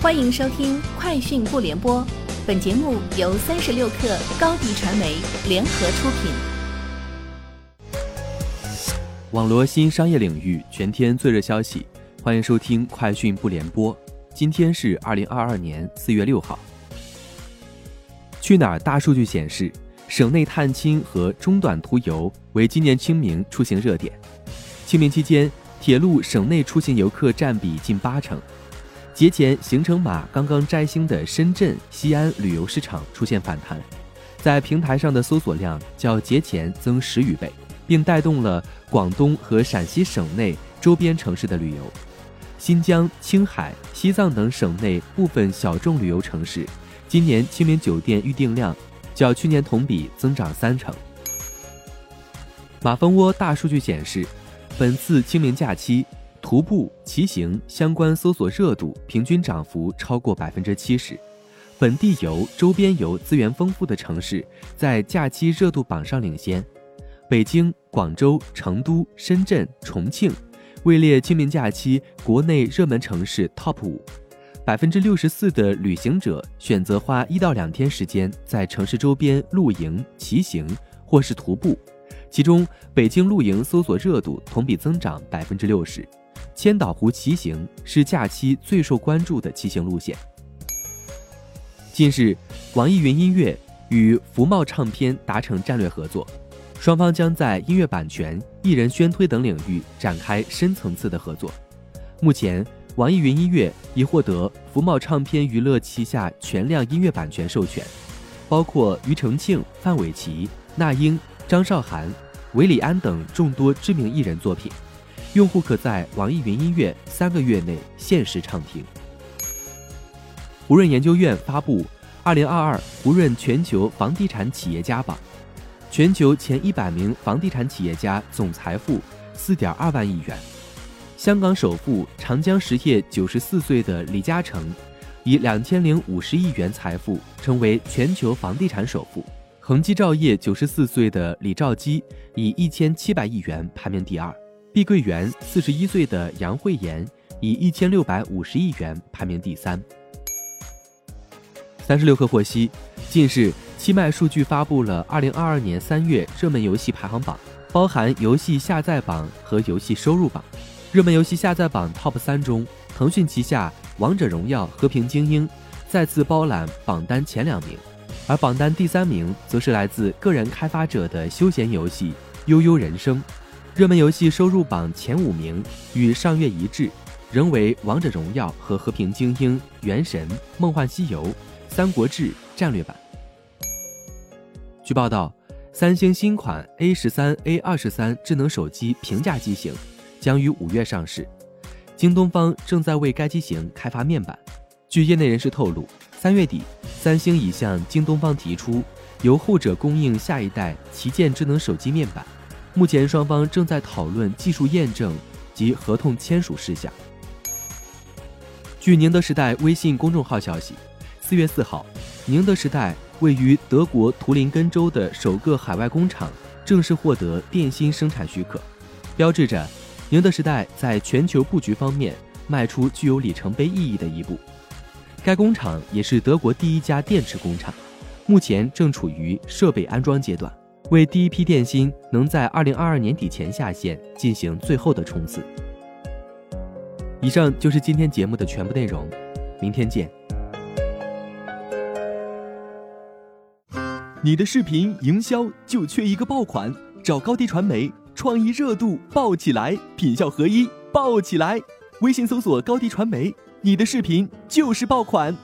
欢迎收听《快讯不联播》，本节目由三十六克高低传媒联合出品。网罗新商业领域全天最热消息，欢迎收听《快讯不联播》。今天是二零二二年四月六号。去哪儿大数据显示，省内探亲和中短途游为今年清明出行热点。清明期间，铁路省内出行游客占比近八成。节前行程码刚刚摘星的深圳、西安旅游市场出现反弹，在平台上的搜索量较节前增十余倍，并带动了广东和陕西省内周边城市的旅游。新疆、青海、西藏等省内部分小众旅游城市，今年清明酒店预订量较去年同比增长三成。马蜂窝大数据显示。本次清明假期，徒步、骑行相关搜索热度平均涨幅超过百分之七十。本地游、周边游资源丰富的城市在假期热度榜上领先。北京、广州、成都、深圳、重庆位列清明假期国内热门城市 TOP 五。百分之六十四的旅行者选择花一到两天时间在城市周边露营、骑行或是徒步。其中，北京露营搜索热度同比增长百分之六十，千岛湖骑行是假期最受关注的骑行路线。近日，网易云音乐与福茂唱片达成战略合作，双方将在音乐版权、艺人宣推等领域展开深层次的合作。目前，网易云音乐已获得福茂唱片娱乐旗下全量音乐版权授权，包括庾澄庆、范玮琪、那英。张韶涵、韦礼安等众多知名艺人作品，用户可在网易云音乐三个月内限时畅听。胡润研究院发布《二零二二胡润全球房地产企业家榜》，全球前一百名房地产企业家总财富四点二万亿元。香港首富长江实业九十四岁的李嘉诚，以两千零五十亿元财富成为全球房地产首富。恒基兆业九十四岁的李兆基以一千七百亿元排名第二，碧桂园四十一岁的杨惠妍以一千六百五十亿元排名第三。三十六氪获悉，近日七脉数据发布了二零二二年三月热门游戏排行榜，包含游戏下载榜和游戏收入榜。热门游戏下载榜 TOP 三中，腾讯旗下《王者荣耀：和平精英》再次包揽榜单前两名。而榜单第三名则是来自个人开发者的休闲游戏《悠悠人生》，热门游戏收入榜前五名与上月一致，仍为《王者荣耀》和《和平精英》《原神》《梦幻西游》《三国志》战略版。据报道，三星新款 A 十三、A 二十三智能手机平价机型将于五月上市，京东方正在为该机型开发面板。据业内人士透露。三月底，三星已向京东方提出由后者供应下一代旗舰智能手机面板，目前双方正在讨论技术验证及合同签署事项。据宁德时代微信公众号消息，四月四号，宁德时代位于德国图林根州的首个海外工厂正式获得电芯生产许可，标志着宁德时代在全球布局方面迈出具有里程碑意义的一步。该工厂也是德国第一家电池工厂，目前正处于设备安装阶段，为第一批电芯能在二零二二年底前下线进行最后的冲刺。以上就是今天节目的全部内容，明天见。你的视频营销就缺一个爆款，找高低传媒，创意热度爆起来，品效合一爆起来，微信搜索高低传媒。你的视频就是爆款。